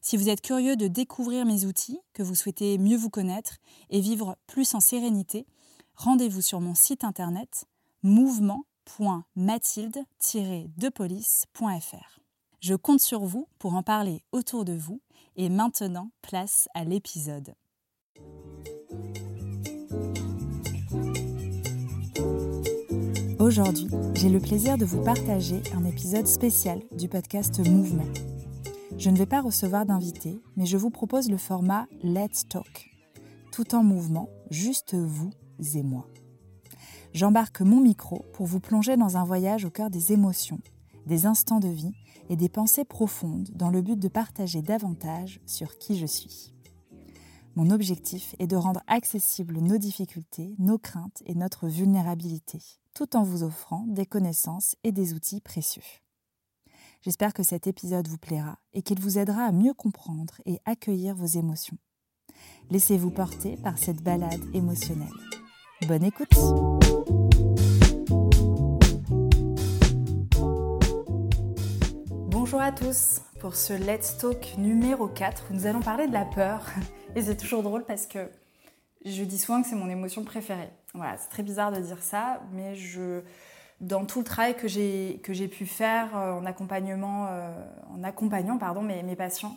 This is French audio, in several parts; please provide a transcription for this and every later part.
Si vous êtes curieux de découvrir mes outils, que vous souhaitez mieux vous connaître et vivre plus en sérénité, rendez-vous sur mon site internet mouvement.mathilde-depolice.fr. Je compte sur vous pour en parler autour de vous et maintenant place à l'épisode. Aujourd'hui, j'ai le plaisir de vous partager un épisode spécial du podcast Mouvement. Je ne vais pas recevoir d'invités, mais je vous propose le format Let's Talk, tout en mouvement, juste vous et moi. J'embarque mon micro pour vous plonger dans un voyage au cœur des émotions, des instants de vie et des pensées profondes dans le but de partager davantage sur qui je suis. Mon objectif est de rendre accessibles nos difficultés, nos craintes et notre vulnérabilité tout en vous offrant des connaissances et des outils précieux. J'espère que cet épisode vous plaira et qu'il vous aidera à mieux comprendre et accueillir vos émotions. Laissez-vous porter par cette balade émotionnelle. Bonne écoute Bonjour à tous pour ce Let's Talk numéro 4 où nous allons parler de la peur. Et c'est toujours drôle parce que je dis souvent que c'est mon émotion préférée. Voilà, c'est très bizarre de dire ça, mais je, dans tout le travail que j'ai que j'ai pu faire euh, en accompagnement, euh, en accompagnant pardon mes, patients,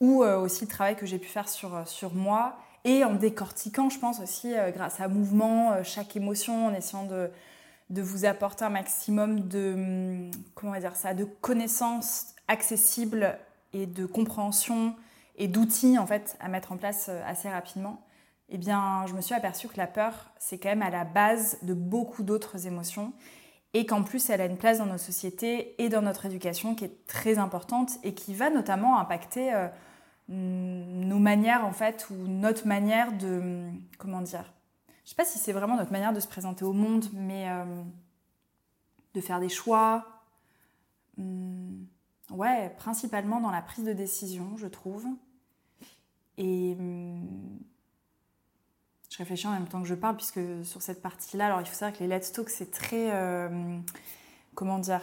ou euh, aussi le travail que j'ai pu faire sur sur moi et en décortiquant, je pense aussi grâce à mouvement chaque émotion, en essayant de de vous apporter un maximum de hum, comment dire ça, de connaissances accessibles et de compréhension et d'outils en fait à mettre en place assez rapidement eh bien, je me suis aperçue que la peur, c'est quand même à la base de beaucoup d'autres émotions et qu'en plus, elle a une place dans nos sociétés et dans notre éducation qui est très importante et qui va notamment impacter euh, nos manières, en fait, ou notre manière de. Comment dire Je ne sais pas si c'est vraiment notre manière de se présenter au monde, mais euh, de faire des choix. Hmm, ouais, principalement dans la prise de décision, je trouve. Et. Hmm, je réfléchis en même temps que je parle, puisque sur cette partie-là, alors il faut savoir que les Let's Talk, c'est très. Euh, comment dire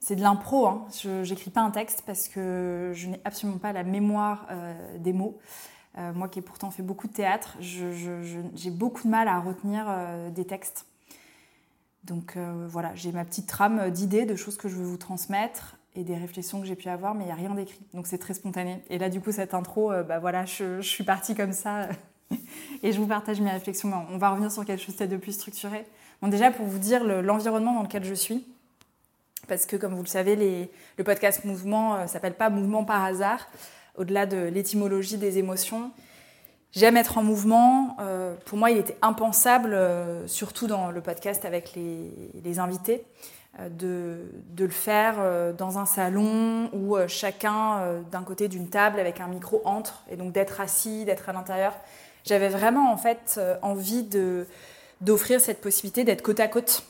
C'est de l'impro. Hein. Je n'écris pas un texte parce que je n'ai absolument pas la mémoire euh, des mots. Euh, moi qui ai pourtant fait beaucoup de théâtre, j'ai beaucoup de mal à retenir des textes. Donc voilà, j'ai ma petite trame d'idées, de choses que je veux vous transmettre et des réflexions que j'ai pu avoir, mais il n'y a rien d'écrit. Donc c'est très spontané. Et là, du coup, cette intro, bah voilà, je, je suis partie comme ça. et je vous partage mes réflexions. On va revenir sur quelque chose de plus structuré. Bon, déjà, pour vous dire l'environnement dans lequel je suis, parce que comme vous le savez, le podcast Mouvement ne euh, s'appelle pas Mouvement par hasard, au-delà de l'étymologie des émotions. J'aime être en mouvement. Euh, pour moi, il était impensable, euh, surtout dans le podcast avec les, invités, de, de, le faire dans un salon où chacun d'un côté d'une table avec un micro entre, et donc d'être assis, d'être à l'intérieur. J'avais vraiment en fait euh, envie d'offrir cette possibilité d'être côte à côte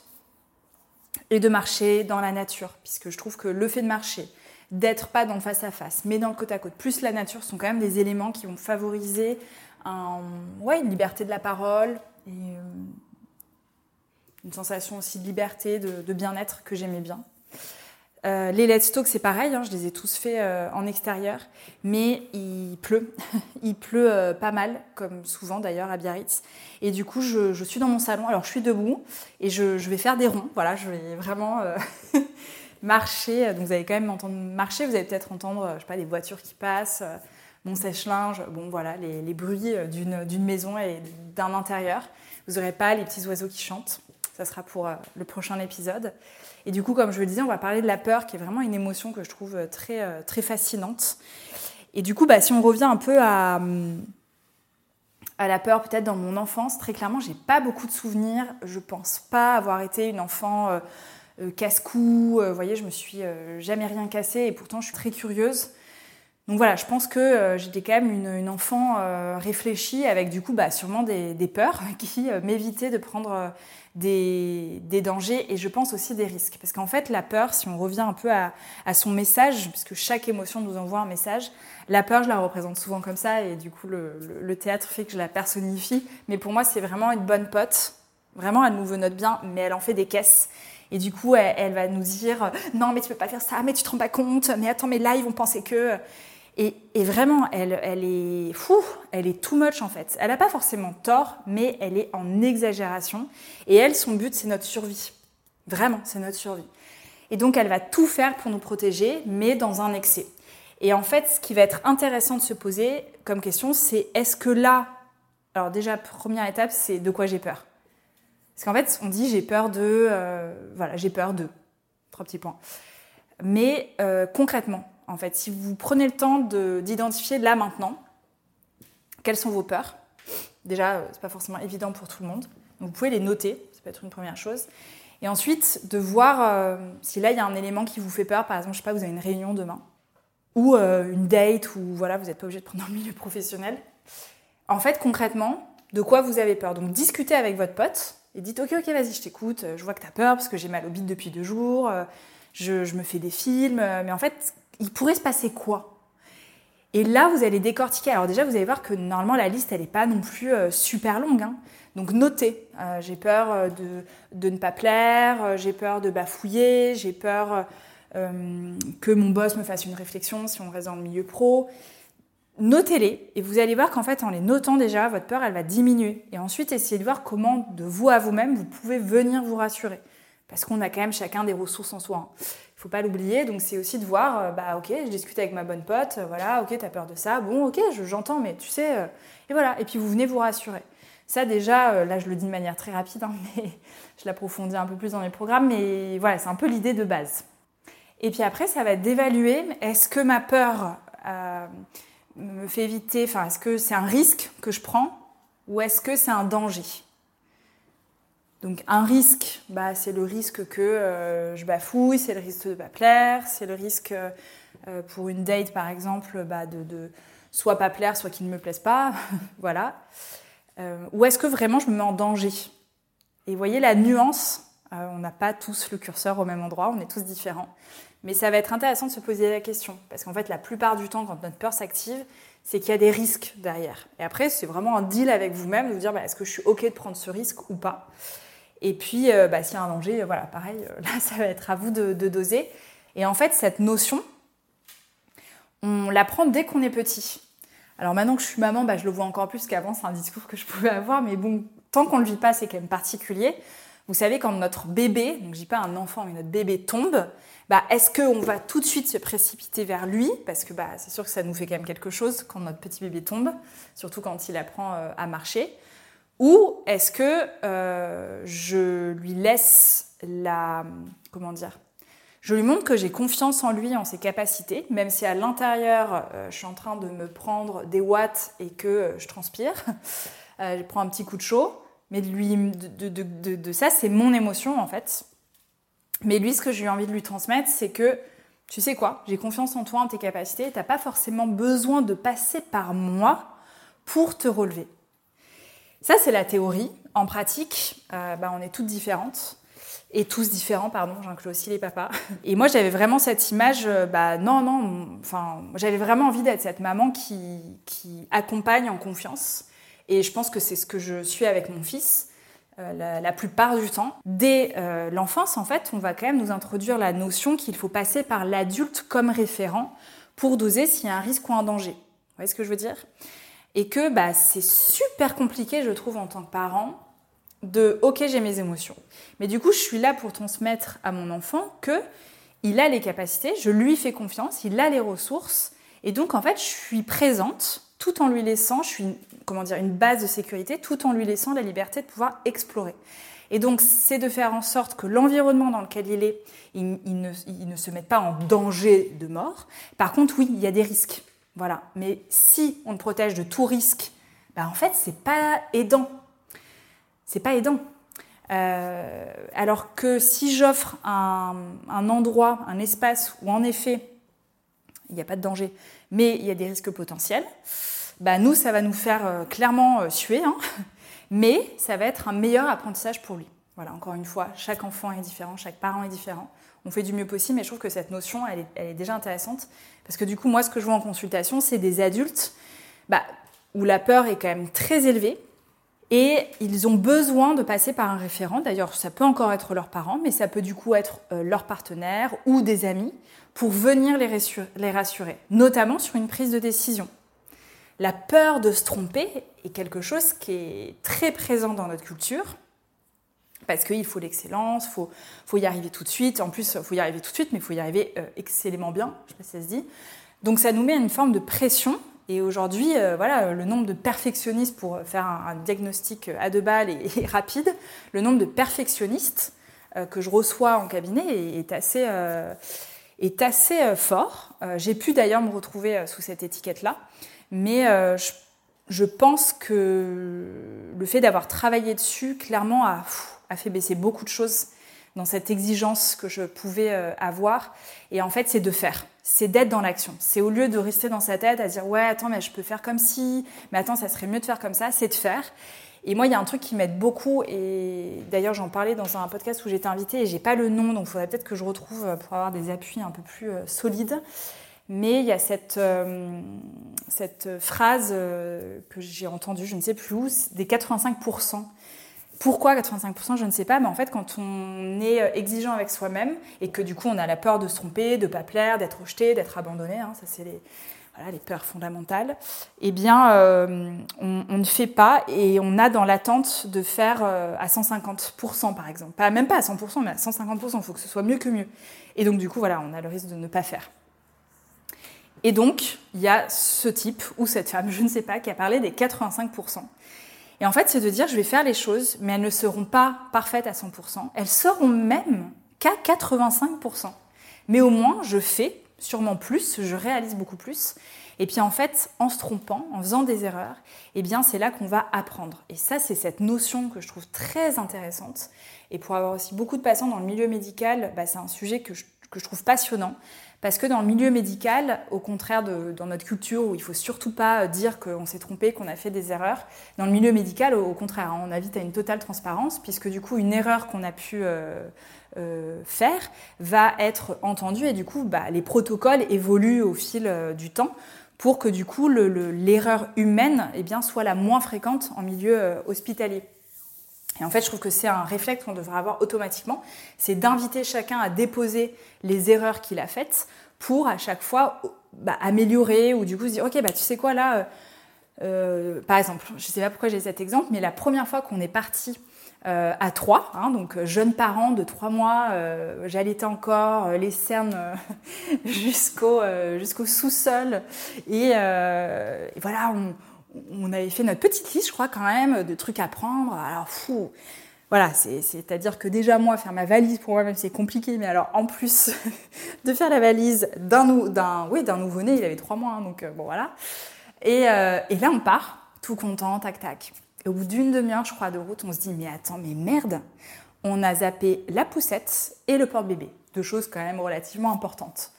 et de marcher dans la nature, puisque je trouve que le fait de marcher, d'être pas dans le face à face, mais dans le côte à côte, plus la nature, sont quand même des éléments qui vont favoriser une liberté de la parole et euh, une sensation aussi de liberté, de, bien-être que j'aimais bien. Euh, les let's talk, c'est pareil, hein, je les ai tous faits euh, en extérieur, mais il pleut. il pleut euh, pas mal, comme souvent d'ailleurs à Biarritz. Et du coup, je, suis dans mon salon. Alors, je suis debout et je, vais faire des ronds. Voilà, je vais vraiment marcher. Donc, vous allez quand même m'entendre marcher. Vous allez peut-être entendre, je sais pas, des voitures qui passent, mon sèche-linge. Bon, voilà, les, les bruits d'une maison et d'un intérieur. Vous n'aurez pas les petits oiseaux qui chantent. Ça sera pour le prochain épisode. Et du coup, comme je le disais, on va parler de la peur, qui est vraiment une émotion que je trouve euh, très, euh, très fascinante. Et du coup, bah, si on revient un peu à, la peur, peut-être dans mon enfance, très clairement, j'ai pas beaucoup de souvenirs. Je pense pas avoir été une enfant euh, casse-cou. vous voyez, je me suis jamais rien cassé et pourtant je suis très curieuse. Donc voilà, je pense que j'étais quand même une, enfant réfléchie avec du coup bah, sûrement des peurs qui m'évitaient de prendre des, dangers et je pense aussi des risques. Parce qu'en fait, la peur, si on revient un peu à, son message, puisque chaque émotion nous envoie un message, la peur, je la représente souvent comme ça et du coup, le, théâtre fait que je la personnifie. Mais pour moi, c'est vraiment une bonne pote. Vraiment, elle nous veut notre bien, mais elle en fait des caisses. Et du coup, elle, va nous dire Non, mais tu peux pas faire ça, mais tu te rends pas compte, mais attends, mais là, ils vont penser que. Et, vraiment, elle, est fou, elle est too much en fait. Elle n'a pas forcément tort, mais elle est en exagération. Et elle, son but, c'est notre survie. Vraiment, c'est notre survie. Et donc, elle va tout faire pour nous protéger, mais dans un excès. Et en fait, ce qui va être intéressant de se poser comme question, c'est est-ce que là, alors déjà, première étape, c'est de quoi j'ai peur? Parce qu'en fait, on dit j'ai peur de, euh, voilà, j'ai peur de, trois petits points. Mais euh, concrètement, en fait. Si vous prenez le temps d'identifier là maintenant, quelles sont vos peurs Déjà, euh, c'est pas forcément évident pour tout le monde. vous pouvez les noter, ça peut être une première chose. Et ensuite, de voir euh, si là, il y a un élément qui vous fait peur. Par exemple, je sais pas, vous avez une réunion demain. Ou euh, une date, ou voilà, vous n'êtes pas obligé de prendre un milieu professionnel. En fait, concrètement, de quoi vous avez peur? Donc, discutez avec votre pote et dites Ok, ok, vas-y, je t'écoute. Je vois que tu as peur parce que j'ai mal au bide depuis deux jours. Je, me fais des films. Mais en fait, il pourrait se passer quoi? Et là, vous allez décortiquer. Alors déjà, vous allez voir que normalement, la liste, elle n'est pas non plus euh, super longue. Hein. Donc notez. Euh, j'ai peur euh, de, de, ne pas plaire, j'ai peur de bafouiller, j'ai peur que mon boss me fasse une réflexion si on reste dans le milieu pro. Notez-les et vous allez voir qu'en fait, en les notant déjà, votre peur, elle va diminuer. Et ensuite, essayez de voir comment, de vous à vous-même, vous pouvez venir vous rassurer. Parce qu'on a quand même chacun des ressources en soi. Hein faut pas l'oublier. Donc c'est aussi de voir, euh, bah ok, je discute avec ma bonne pote, euh, voilà, ok, t'as peur de ça, bon, ok, j'entends, mais tu sais, euh, et voilà. Et puis vous venez vous rassurer. Ça déjà, là je le dis de manière très rapide, hein, mais je l'approfondis un peu plus dans mes programmes, mais voilà, c'est un peu l'idée de base. Et puis après, ça va être d'évaluer, est-ce que ma peur me fait éviter, enfin, est-ce que c'est un risque que je prends ou est-ce que c'est un danger? Donc un risque, bah, c'est le risque que euh, je bafouille, c'est le risque de ne pas plaire, c'est le risque euh, pour une date par exemple bah, de, soit pas plaire, soit qu'il ne me plaise pas, voilà. Euh, ou est-ce que vraiment je me mets en danger? Et vous voyez la nuance, on n'a pas tous le curseur au même endroit, on est tous différents. Mais ça va être intéressant de se poser la question, parce qu'en fait la plupart du temps quand notre peur s'active, c'est qu'il y a des risques derrière. Et après c'est vraiment un deal avec vous-même de vous dire bah, est-ce que je suis ok de prendre ce risque ou pas? Et puis, euh, bah, s'il y a un danger, voilà, pareil, euh, là, ça va être à vous de, doser. Et en fait, cette notion, on l'apprend dès qu'on est petit. Alors maintenant que je suis maman, bah, je le vois encore plus qu'avant, c'est un discours que je pouvais avoir, mais bon, tant qu'on ne le vit pas, c'est quand même particulier. Vous savez, quand notre bébé, donc je dis pas un enfant, mais notre bébé tombe, bah, est-ce qu'on va tout de suite se précipiter vers lui? Parce que c'est sûr que ça nous fait quand même quelque chose quand notre petit bébé tombe, surtout quand il apprend euh, à marcher. Ou est-ce que euh, je lui laisse la... Comment dire Je lui montre que j'ai confiance en lui, en ses capacités, même si à l'intérieur, euh, je suis en train de me prendre des watts et que euh, je transpire. je prends un petit coup de chaud. Mais de, lui, de, ça, c'est mon émotion en fait. Mais lui, ce que j'ai envie de lui transmettre, c'est que tu sais quoi, j'ai confiance en toi, en tes capacités, tu n'as pas forcément besoin de passer par moi pour te relever. Ça, c'est la théorie. En pratique, euh, bah, on est toutes différentes. Et tous différents, pardon, j'inclus aussi les papas. Et moi, j'avais vraiment cette image, euh, bah non, non, enfin, j'avais vraiment envie d'être cette maman qui, accompagne en confiance. Et je pense que c'est ce que je suis avec mon fils. la, la, plupart du temps. Dès l'enfance, en fait, on va quand même nous introduire la notion qu'il faut passer par l'adulte comme référent pour doser s'il y a un risque ou un danger. Vous voyez ce que je veux dire? Et que bah, c'est super compliqué, je trouve, en tant que parent, de OK, j'ai mes émotions. Mais du coup, je suis là pour transmettre à mon enfant que il a les capacités, je lui fais confiance, il a les ressources. Et donc, en fait, je suis présente tout en lui laissant, je suis comment dire, une base de sécurité, tout en lui laissant la liberté de pouvoir explorer. Et donc, c'est de faire en sorte que l'environnement dans lequel il est, il, ne, se mette pas en danger de mort. Par contre, oui, il y a des risques. Voilà. Mais si on le protège de tout risque, bah en fait, c'est pas aidant. C'est pas aidant. Euh, alors que si j'offre un, endroit, un espace où en effet il n'y a pas de danger, mais il y a des risques potentiels, bah nous ça va nous faire euh, clairement euh, suer, hein, mais ça va être un meilleur apprentissage pour lui. Voilà, encore une fois, chaque enfant est différent, chaque parent est différent. On fait du mieux possible, mais je trouve que cette notion, elle est, déjà intéressante. Parce que du coup, moi, ce que je vois en consultation, c'est des adultes bah, où la peur est quand même très élevée, et ils ont besoin de passer par un référent. D'ailleurs, ça peut encore être leurs parents, mais ça peut du coup être euh, leur partenaire ou des amis pour venir les rassurer, notamment sur une prise de décision. La peur de se tromper est quelque chose qui est très présent dans notre culture, parce qu'il faut l'excellence, il faut, faut, y arriver tout de suite. En plus, il faut y arriver tout de suite, mais il faut y arriver euh, excellemment bien, je ne sais pas si ça se dit. Donc ça nous met une forme de pression et aujourd'hui, euh, voilà, le nombre de perfectionnistes pour faire un, diagnostic à deux balles et, rapide, le nombre de perfectionnistes euh, que je reçois en cabinet est, assez, euh, est assez fort. J'ai pu d'ailleurs me retrouver sous cette étiquette-là, mais je, je, pense que le fait d'avoir travaillé dessus, clairement, a, a fait baisser beaucoup de choses dans cette exigence que je pouvais avoir. Et en fait, c'est de faire c'est d'être dans l'action. C'est au lieu de rester dans sa tête à dire ouais attends mais je peux faire comme si, mais attends ça serait mieux de faire comme ça, c'est de faire. Et moi il y a un truc qui m'aide beaucoup et d'ailleurs j'en parlais dans un podcast où j'étais invitée et j'ai pas le nom donc il faudrait peut-être que je retrouve pour avoir des appuis un peu plus euh, solides. Mais il y a cette, euh, cette phrase euh, que j'ai entendue, je ne sais plus où, des 85%. Pourquoi 85% Je ne sais pas, mais en fait, quand on est euh, exigeant avec soi-même et que du coup on a la peur de se tromper, de pas plaire, d'être rejeté, d'être abandonné, hein, ça c'est les peurs fondamentales, eh bien, euh, on, ne fait pas et on a dans l'attente de faire euh, à 150% par exemple. Pas, même pas à 100%, mais à 150%, il faut que ce soit mieux que mieux. Et donc, du coup, voilà, on a le risque de ne pas faire. Et donc, il y a ce type ou cette femme, je ne sais pas, qui a parlé des 85%. Et en fait, c'est de dire, je vais faire les choses, mais elles ne seront pas parfaites à 100%. Elles seront même qu'à 85%. Mais au moins, je fais sûrement plus, je réalise beaucoup plus. Et puis en fait, en se trompant, en faisant des erreurs, eh bien c'est là qu'on va apprendre. Et ça, c'est cette notion que je trouve très intéressante. Et pour avoir aussi beaucoup de patients dans le milieu médical, bah, c'est un sujet que que je trouve passionnant. Parce que dans le milieu médical, au contraire de dans notre culture où il faut surtout pas dire qu'on s'est trompé, qu'on a fait des erreurs, dans le milieu médical, au, contraire, hein, on invite à une totale transparence, puisque du coup, une erreur qu'on a pu euh, euh, faire va être entendue et du coup, bah, les protocoles évoluent au fil euh, du temps pour que du coup, l'erreur humaine eh bien, soit la moins fréquente en milieu hospitalier. Et en fait, je trouve que c'est un réflexe qu'on devrait avoir automatiquement, c'est d'inviter chacun à déposer les erreurs qu'il a faites pour à chaque fois bah, améliorer ou du coup se dire, ok, bah, tu sais quoi là, euh, euh, par exemple, je ne sais pas pourquoi j'ai cet exemple, mais la première fois qu'on est parti euh, à trois, hein, donc jeune parent de trois mois, j'allaitais encore les cernes jusqu'au jusqu'au sous-sol et, et, voilà, on, on avait fait notre petite liste, je crois, quand même, de trucs à prendre. Alors, fou. Voilà, c'est-à-dire que déjà, moi, faire ma valise pour moi-même, c'est compliqué. Mais alors, en plus de faire la valise d'un oui, nouveau-né, il avait trois mois, hein, donc euh, bon, voilà. Euh, et, là, on part, tout content, tac, tac. Et au bout d'une demi-heure, je crois, de route, on se dit, mais attends, mais merde, on a zappé la poussette et le porte-bébé. Deux choses quand même relativement importantes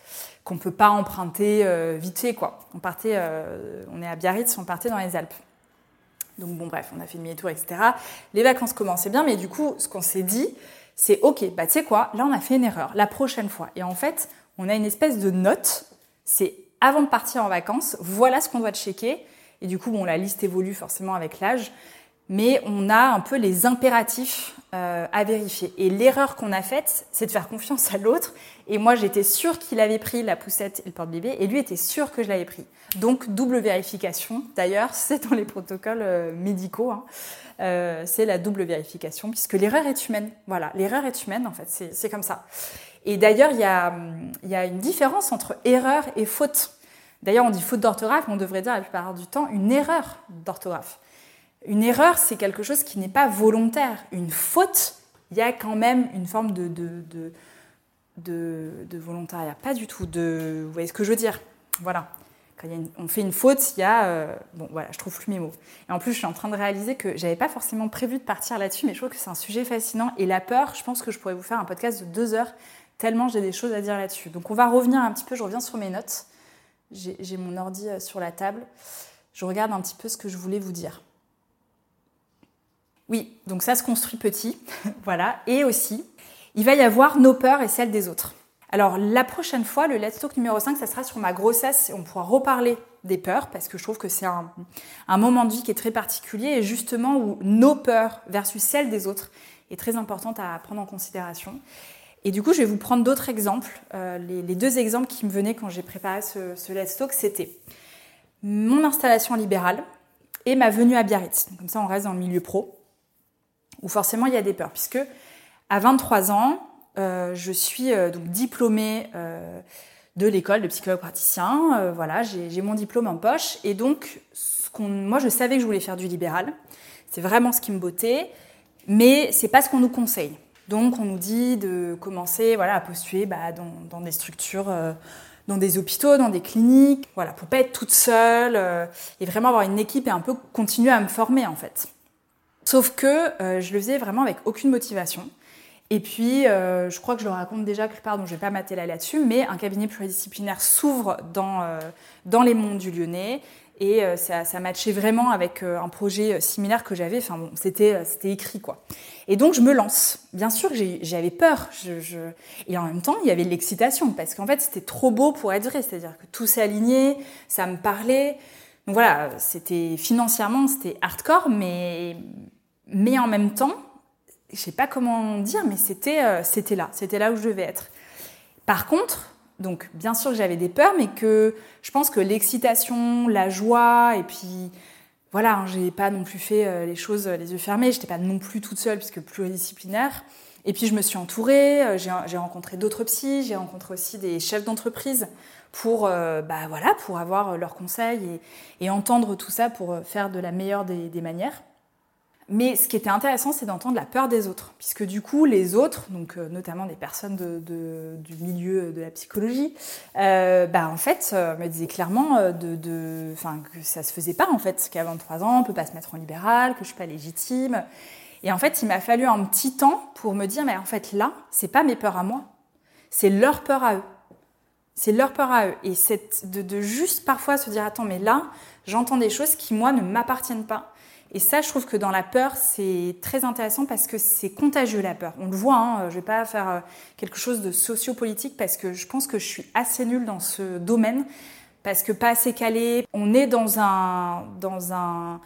qu'on peut pas emprunter euh, vite fait quoi. On partait, euh, on est à Biarritz, on partait dans les Alpes. Donc bon bref, on a fait demi-tour, etc. Les vacances commençaient bien, mais du coup, ce qu'on s'est dit, c'est ok, bah tu sais quoi, là on a fait une erreur, la prochaine fois. Et en fait, on a une espèce de note, c'est avant de partir en vacances, voilà ce qu'on doit checker. Et du coup, bon, la liste évolue forcément avec l'âge. Mais on a un peu les impératifs euh, à vérifier. Et l'erreur qu'on a faite, c'est de faire confiance à l'autre. Et moi, j'étais sûre qu'il avait pris la poussette et le porte-bébé, et lui était sûr que je l'avais pris. Donc, double vérification. D'ailleurs, c'est dans les protocoles euh, médicaux. Hein. Euh, c'est la double vérification, puisque l'erreur est humaine. Voilà, l'erreur est humaine, en fait, c'est comme ça. Et d'ailleurs, il y a, y a une différence entre erreur et faute. D'ailleurs, on dit faute d'orthographe, mais on devrait dire la plupart du temps une erreur d'orthographe. Une erreur, c'est quelque chose qui n'est pas volontaire. Une faute, il y a quand même une forme de, de, de, volontariat. Pas du tout. De, vous voyez ce que je veux dire? Voilà. Quand on fait une faute, il y a. Euh, bon, voilà, je trouve plus mes mots. Et en plus, je suis en train de réaliser que j'avais pas forcément prévu de partir là-dessus, mais je trouve que c'est un sujet fascinant. Et la peur, je pense que je pourrais vous faire un podcast de deux heures, tellement j'ai des choses à dire là-dessus. Donc, on va revenir un petit peu. Je reviens sur mes notes. J'ai mon ordi euh, sur la table. Je regarde un petit peu ce que je voulais vous dire. Oui, donc ça se construit petit, voilà. Et aussi, il va y avoir nos peurs et celles des autres. Alors la prochaine fois, le Let's Talk numéro 5, ça sera sur ma grossesse on pourra reparler des peurs parce que je trouve que c'est un, moment de vie qui est très particulier et justement où nos peurs versus celles des autres est très importante à prendre en considération. Et du coup, je vais vous prendre d'autres exemples. Euh, les, deux exemples qui me venaient quand j'ai préparé ce, ce Let's Talk, c'était mon installation libérale et ma venue à Biarritz. Comme ça, on reste dans le milieu pro où forcément il y a des peurs, puisque à 23 ans, euh, je suis euh, donc diplômée euh, de l'école de psychologue praticien. voilà, j'ai mon diplôme en poche, et donc moi je savais que je voulais faire du libéral. C'est vraiment ce qui me bottait, mais c'est pas ce qu'on nous conseille. Donc on nous dit de commencer voilà à postuler bah, dans, dans, des structures dans des hôpitaux, dans des cliniques, voilà, pour pas être toute seule et vraiment avoir une équipe et un peu continuer à me former en fait. Sauf que euh, je le faisais vraiment avec aucune motivation. Et puis, euh, je crois que je le raconte déjà quelque part, donc je ne vais pas m'atteler là-dessus, mais un cabinet pluridisciplinaire s'ouvre dans, euh, dans les monts du Lyonnais. Et ça, ça matchait vraiment avec un projet similaire que j'avais. Enfin bon, c'était, écrit quoi. Et donc je me lance. Bien sûr, j'avais peur. Je, Et en même temps, il y avait l'excitation parce qu'en fait, c'était trop beau pour être vrai. C'est-à-dire que tout aligné, ça me parlait. Donc voilà, c'était financièrement, c'était hardcore, mais mais en même temps, je sais pas comment dire, mais c'était euh, c'était là, c'était là où je devais être. Par contre, donc bien sûr que j'avais des peurs, mais que je pense que l'excitation, la joie, et puis voilà, hein, j'ai pas non plus fait euh, les choses euh, les yeux fermés, j'étais pas non plus toute seule puisque pluridisciplinaire. Et puis je me suis entourée, j'ai rencontré d'autres psys, j'ai rencontré aussi des chefs d'entreprise pour bah voilà pour avoir leurs conseils et, entendre tout ça pour faire de la meilleure des manières. Mais ce qui était intéressant, c'est d'entendre la peur des autres, puisque du coup, les autres, donc euh, notamment des personnes du milieu de la psychologie, euh, bah, en fait, euh, me disaient clairement de, de, que ça se faisait pas, en fait, qu'à 23 ans, on peut pas se mettre en libéral, que je suis pas légitime. Et en fait, il m'a fallu un petit temps pour me dire, mais en fait, là, c'est pas mes peurs à moi, c'est leur peur à eux. C'est leur peur à eux. Et c'est de juste parfois se dire, attends, mais là, j'entends des choses qui, moi, ne m'appartiennent pas et ça, je trouve que dans la peur, c'est très intéressant parce que c'est contagieux la peur. On le voit, hein, je ne vais pas faire euh, quelque chose de sociopolitique parce que je pense que je suis assez nulle dans ce domaine, parce que pas assez calée. On est dans un, dans un,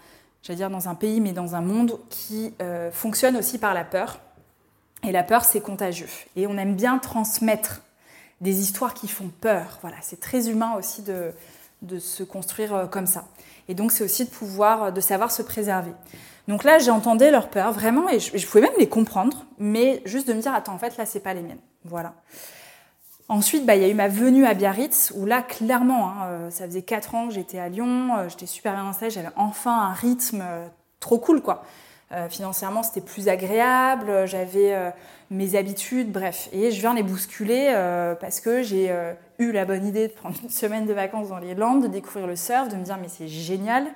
dire dans un pays, mais dans un monde qui euh, fonctionne aussi par la peur. Et la peur, c'est contagieux. Et on aime bien transmettre des histoires qui font peur. Voilà, c'est très humain aussi de, de se construire euh, comme ça. Et donc, c'est aussi de pouvoir, de savoir se préserver. Donc là, j'entendais leurs peurs vraiment et je, pouvais même les comprendre, mais juste de me dire, attends, en fait, là, c'est pas les miennes. Voilà. Ensuite, bah, il y a eu ma venue à Biarritz, où là, clairement, hein, euh, ça faisait 4 ans que j'étais à Lyon, euh, j'étais super bien installée, j'avais enfin un rythme euh, trop cool, quoi. Financièrement, c'était plus agréable, j'avais mes habitudes, bref. Et je viens les bousculer parce que j'ai eu la bonne idée de prendre une semaine de vacances dans les Landes, de découvrir le surf, de me dire mais c'est génial.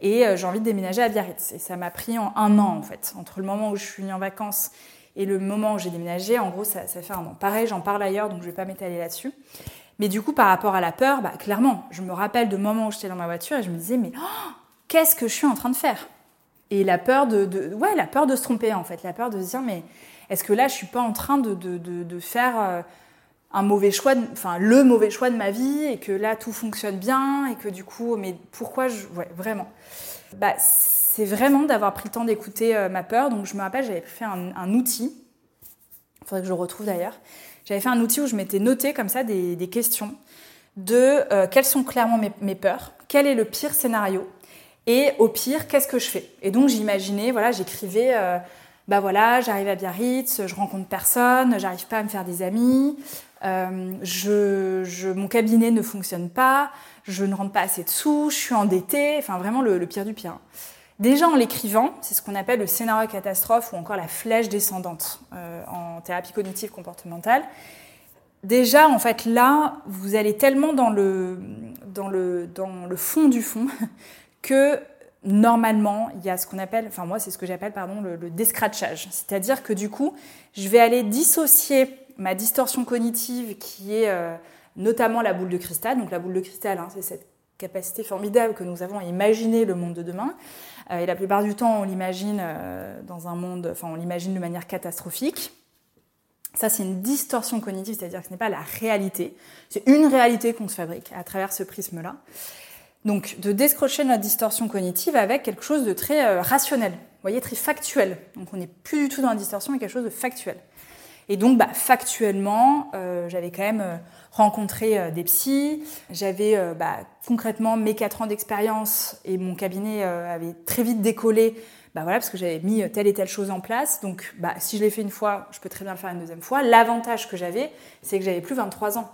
Et euh, j'ai envie de déménager à Biarritz. Et ça m'a pris en un an en fait. Entre le moment où je suis venue en vacances et le moment où j'ai déménagé, en gros ça, fait un an. Pareil, j'en parle ailleurs, donc je vais pas m'étaler là-dessus. Mais du coup, par rapport à la peur, bah, clairement, je me rappelle de moments où j'étais dans ma voiture et je me disais mais oh, qu'est-ce que je suis en train de faire? Et la peur de, ouais, la peur de se tromper en fait, la peur de se dire mais est-ce que là je suis pas en train de, de, de faire euh, un mauvais choix, enfin le mauvais choix de ma vie et que là tout fonctionne bien et que du coup, mais pourquoi je, ouais, vraiment. Bah, c'est vraiment d'avoir pris le temps d'écouter euh, ma peur. Donc je me rappelle, j'avais fait un, outil, il faudrait que je le retrouve d'ailleurs. J'avais fait un outil où je m'étais noté comme ça des, questions de euh, quelles sont clairement mes, peurs, quel est le pire scénario? Et au pire, qu'est-ce que je fais? Et donc j'imaginais, voilà, j'écrivais, euh, bah voilà, j'arrive à Biarritz, je rencontre personne, j'arrive pas à me faire des amis, je, mon cabinet ne fonctionne pas, je ne rentre pas assez de sous, je suis endettée, enfin vraiment le, pire du pire. Déjà en l'écrivant, c'est ce qu'on appelle le scénario catastrophe ou encore la flèche descendante euh, en thérapie cognitive comportementale. Déjà, en fait, là, vous allez tellement dans le, dans le, dans le fond du fond que normalement, il y a ce qu'on appelle, enfin moi c'est ce que j'appelle pardon le, le descratchage, c'est-à-dire que du coup, je vais aller dissocier ma distorsion cognitive qui est euh, notamment la boule de cristal. Donc la boule de cristal, hein, c'est cette capacité formidable que nous avons à imaginer le monde de demain. Euh, et la plupart du temps, on l'imagine euh, dans un monde, enfin on l'imagine de manière catastrophique. Ça, c'est une distorsion cognitive, c'est-à-dire que ce n'est pas la réalité. C'est une réalité qu'on se fabrique à travers ce prisme-là. Donc, de décrocher notre distorsion cognitive avec quelque chose de très rationnel, vous voyez, très factuel. Donc, on n'est plus du tout dans la distorsion, mais quelque chose de factuel. Et donc, bah, factuellement, euh, j'avais quand même euh, rencontré euh, des psys. J'avais bah, concrètement mes quatre ans d'expérience et mon cabinet avait très vite décollé. Bah voilà, parce que j'avais mis telle et telle chose en place. Donc, bah, si je l'ai fait une fois, je peux très bien le faire une deuxième fois. L'avantage que j'avais, c'est que j'avais plus 23 ans.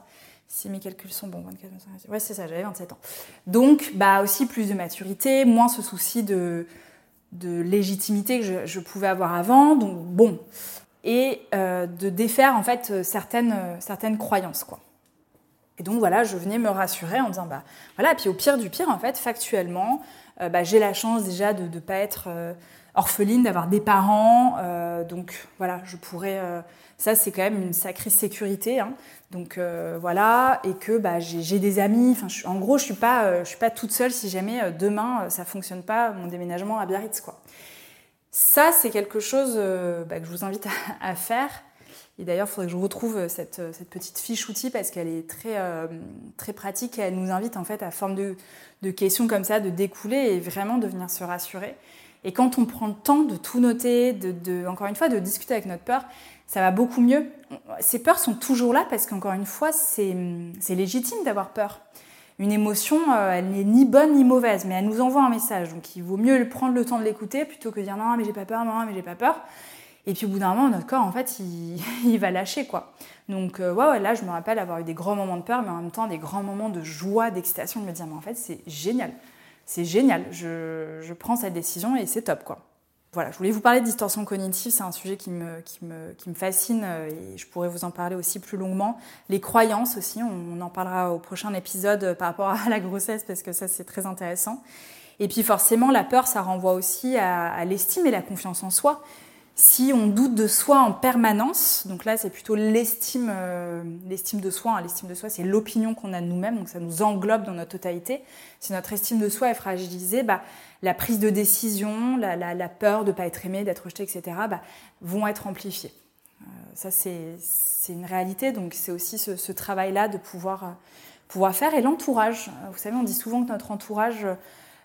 Si mes calculs sont bons, 24, 25, ouais, c'est ça, j'avais 27 ans. Donc, bah aussi plus de maturité, moins ce souci de, de légitimité que je, pouvais avoir avant. Donc, bon, et euh, de défaire en fait euh, certaines, euh, certaines croyances quoi. Et donc voilà, je venais me rassurer en disant bah voilà, puis au pire du pire en fait, factuellement, bah, j'ai la chance déjà de ne pas être orpheline, d'avoir des parents, donc voilà, je pourrais, ça c'est quand même une sacrée sécurité, hein. donc voilà, et que bah, j'ai des amis, enfin en gros je suis pas, suis pas toute seule si jamais demain ça fonctionne pas mon déménagement à Biarritz quoi. Ça, c'est quelque chose euh, bah, que je vous invite à, faire. Et d'ailleurs, il faudrait que je retrouve euh, cette, euh, cette petite fiche outil parce qu'elle est très, très pratique et elle nous invite en fait à forme de, de, questions comme ça, de découler et vraiment de venir se rassurer. Et quand on prend le temps de tout noter, de, encore une fois, de discuter avec notre peur, ça va beaucoup mieux. Ces peurs sont toujours là parce qu'encore une fois, c'est légitime d'avoir peur une émotion, euh, elle n'est ni bonne ni mauvaise, mais elle nous envoie un message. Donc il vaut mieux prendre le temps de l'écouter plutôt que de dire non, mais j'ai pas peur, non, mais j'ai pas peur. Et puis au bout d'un moment, notre corps, en fait, il, va lâcher, quoi. Donc euh, ouais, là, je me rappelle avoir eu des grands moments de peur, mais en même temps, des grands moments de joie, d'excitation, de me dire, mais en fait, c'est génial. C'est génial. Je, prends cette décision et c'est top, quoi. Voilà, je voulais vous parler de distorsion cognitive, c'est un sujet qui me, fascine euh, et je pourrais vous en parler aussi plus longuement. Les croyances aussi, on, en parlera au prochain épisode euh, par rapport à la grossesse parce que ça c'est très intéressant. Et puis forcément, la peur, ça renvoie aussi à l'estime et la confiance en soi. Si on doute de soi en permanence, donc là c'est plutôt l'estime, euh, l'estime de soi. Hein. L'estime de soi, c'est l'opinion qu'on a de nous-mêmes, donc ça nous englobe dans notre totalité. Si notre estime de soi est fragilisée, bah, la prise de décision, la, peur de ne pas être aimé, d'être rejeté, etc., bah, vont être amplifiées. Euh, ça, c'est une réalité, donc c'est aussi ce, travail-là de pouvoir, euh, pouvoir faire. Et l'entourage, vous savez, on dit souvent que notre entourage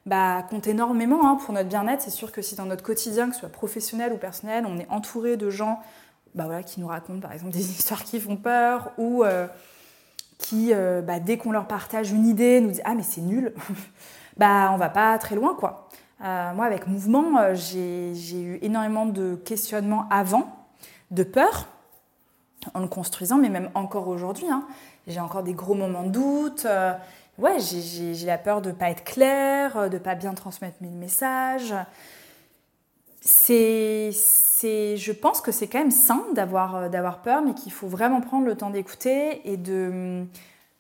bah, compte énormément hein, pour notre bien-être. C'est sûr que si dans notre quotidien, que ce soit professionnel ou personnel, on est entouré de gens bah, voilà, qui nous racontent par exemple des histoires qui font peur ou euh, qui, bah, dès qu'on leur partage une idée, nous disent Ah, mais c'est nul bah on va pas très loin quoi. Euh, moi avec Mouvement, euh, j'ai eu énormément de questionnements avant, de peur en le construisant, mais même encore aujourd'hui. Hein. J'ai encore des gros moments de doute. Euh, ouais, j'ai la peur de pas être claire, de pas bien transmettre mes messages. C'est, je pense que c'est quand même sain d'avoir peur, mais qu'il faut vraiment prendre le temps d'écouter et de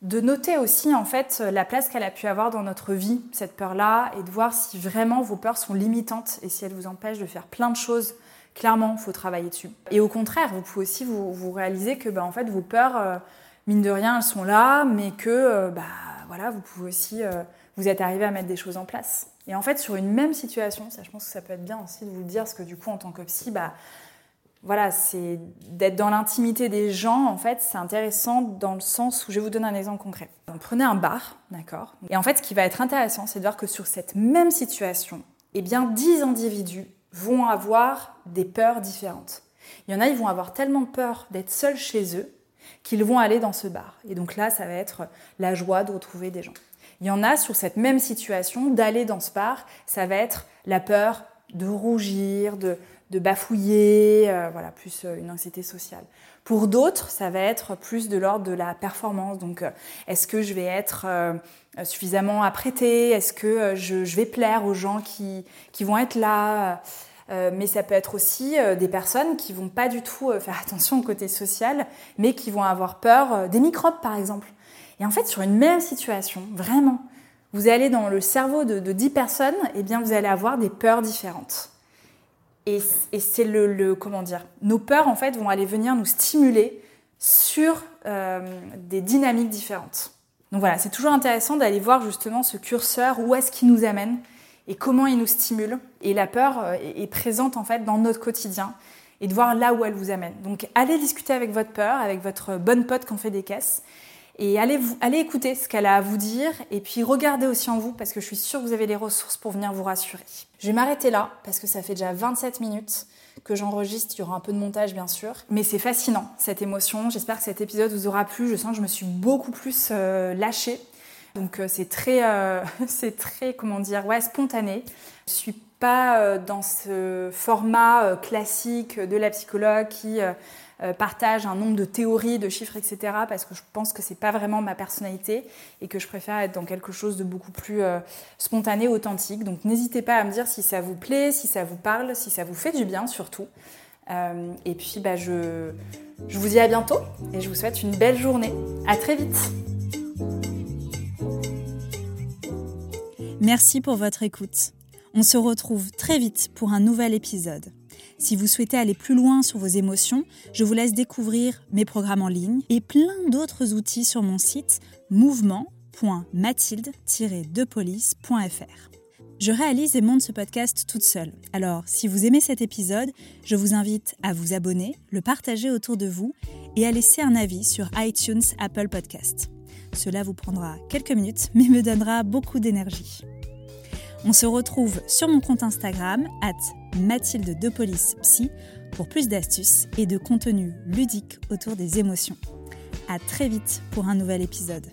de noter aussi en fait la place qu'elle a pu avoir dans notre vie, cette peur-là, et de voir si vraiment vos peurs sont limitantes et si elles vous empêchent de faire plein de choses. Clairement, il faut travailler dessus. Et au contraire, vous pouvez aussi vous, réaliser que bah, en fait, vos peurs, euh, mine de rien, elles sont là, mais que euh, bah, voilà, vous pouvez aussi, euh, vous êtes arrivé à mettre des choses en place. Et en fait, sur une même situation, ça, je pense que ça peut être bien aussi de vous le dire, parce que du coup, en tant que psy, bah, voilà, c'est d'être dans l'intimité des gens, en fait, c'est intéressant dans le sens où je vais vous donner un exemple concret. prenez un bar, d'accord? Et en fait, ce qui va être intéressant, c'est de voir que sur cette même situation, eh bien 10 individus vont avoir des peurs différentes. Il y en a, ils vont avoir tellement peur d'être seuls chez eux qu'ils vont aller dans ce bar. Et donc là, ça va être la joie de retrouver des gens. Il y en a sur cette même situation d'aller dans ce bar, ça va être la peur de rougir, de, bafouiller, euh, voilà, plus euh, une anxiété sociale. Pour d'autres, ça va être plus de l'ordre de la performance. Donc, euh, est-ce que je vais être suffisamment apprêtée? Est-ce que je, vais plaire aux gens qui, qui vont être là? Mais ça peut être aussi des personnes qui vont pas du tout faire attention au côté social, mais qui vont avoir peur des microbes, par exemple. Et en fait, sur une même situation, vraiment, vous allez dans le cerveau de, de 10 personnes, et eh bien vous allez avoir des peurs différentes. Et, c'est le, comment dire, nos peurs en fait vont aller venir nous stimuler sur euh, des dynamiques différentes. Donc voilà, c'est toujours intéressant d'aller voir justement ce curseur, où est-ce qu'il nous amène et comment il nous stimule. Et la peur euh, est présente en fait dans notre quotidien et de voir là où elle vous amène. Donc allez discuter avec votre peur, avec votre bonne pote qui en fait des caisses et allez, vous, allez écouter ce qu'elle a à vous dire et puis regardez aussi en vous parce que je suis sûre que vous avez les ressources pour venir vous rassurer. Je vais m'arrêter là parce que ça fait déjà 27 minutes que j'enregistre. Il y aura un peu de montage bien sûr. Mais c'est fascinant cette émotion. J'espère que cet épisode vous aura plu. Je sens que je me suis beaucoup plus euh, lâchée. Donc euh, c'est très, euh, c'est très, comment dire, ouais, spontané. Je suis pas dans ce format classique de la psychologue qui euh, partage un nombre de théories, de chiffres, etc. Parce que je pense que c'est pas vraiment ma personnalité et que je préfère être dans quelque chose de beaucoup plus euh, spontané, authentique. Donc n'hésitez pas à me dire si ça vous plaît, si ça vous parle, si ça vous fait du bien surtout. Euh, et puis bah, je, je vous dis à bientôt et je vous souhaite une belle journée. À très vite. Merci pour votre écoute. On se retrouve très vite pour un nouvel épisode. Si vous souhaitez aller plus loin sur vos émotions, je vous laisse découvrir mes programmes en ligne et plein d'autres outils sur mon site mouvement.mathilde-depolice.fr. Je réalise et monte ce podcast toute seule. Alors, si vous aimez cet épisode, je vous invite à vous abonner, le partager autour de vous et à laisser un avis sur iTunes Apple Podcast. Cela vous prendra quelques minutes, mais me donnera beaucoup d'énergie. On se retrouve sur mon compte Instagram, at Mathilde de Psy, pour plus d'astuces et de contenu ludique autour des émotions. À très vite pour un nouvel épisode.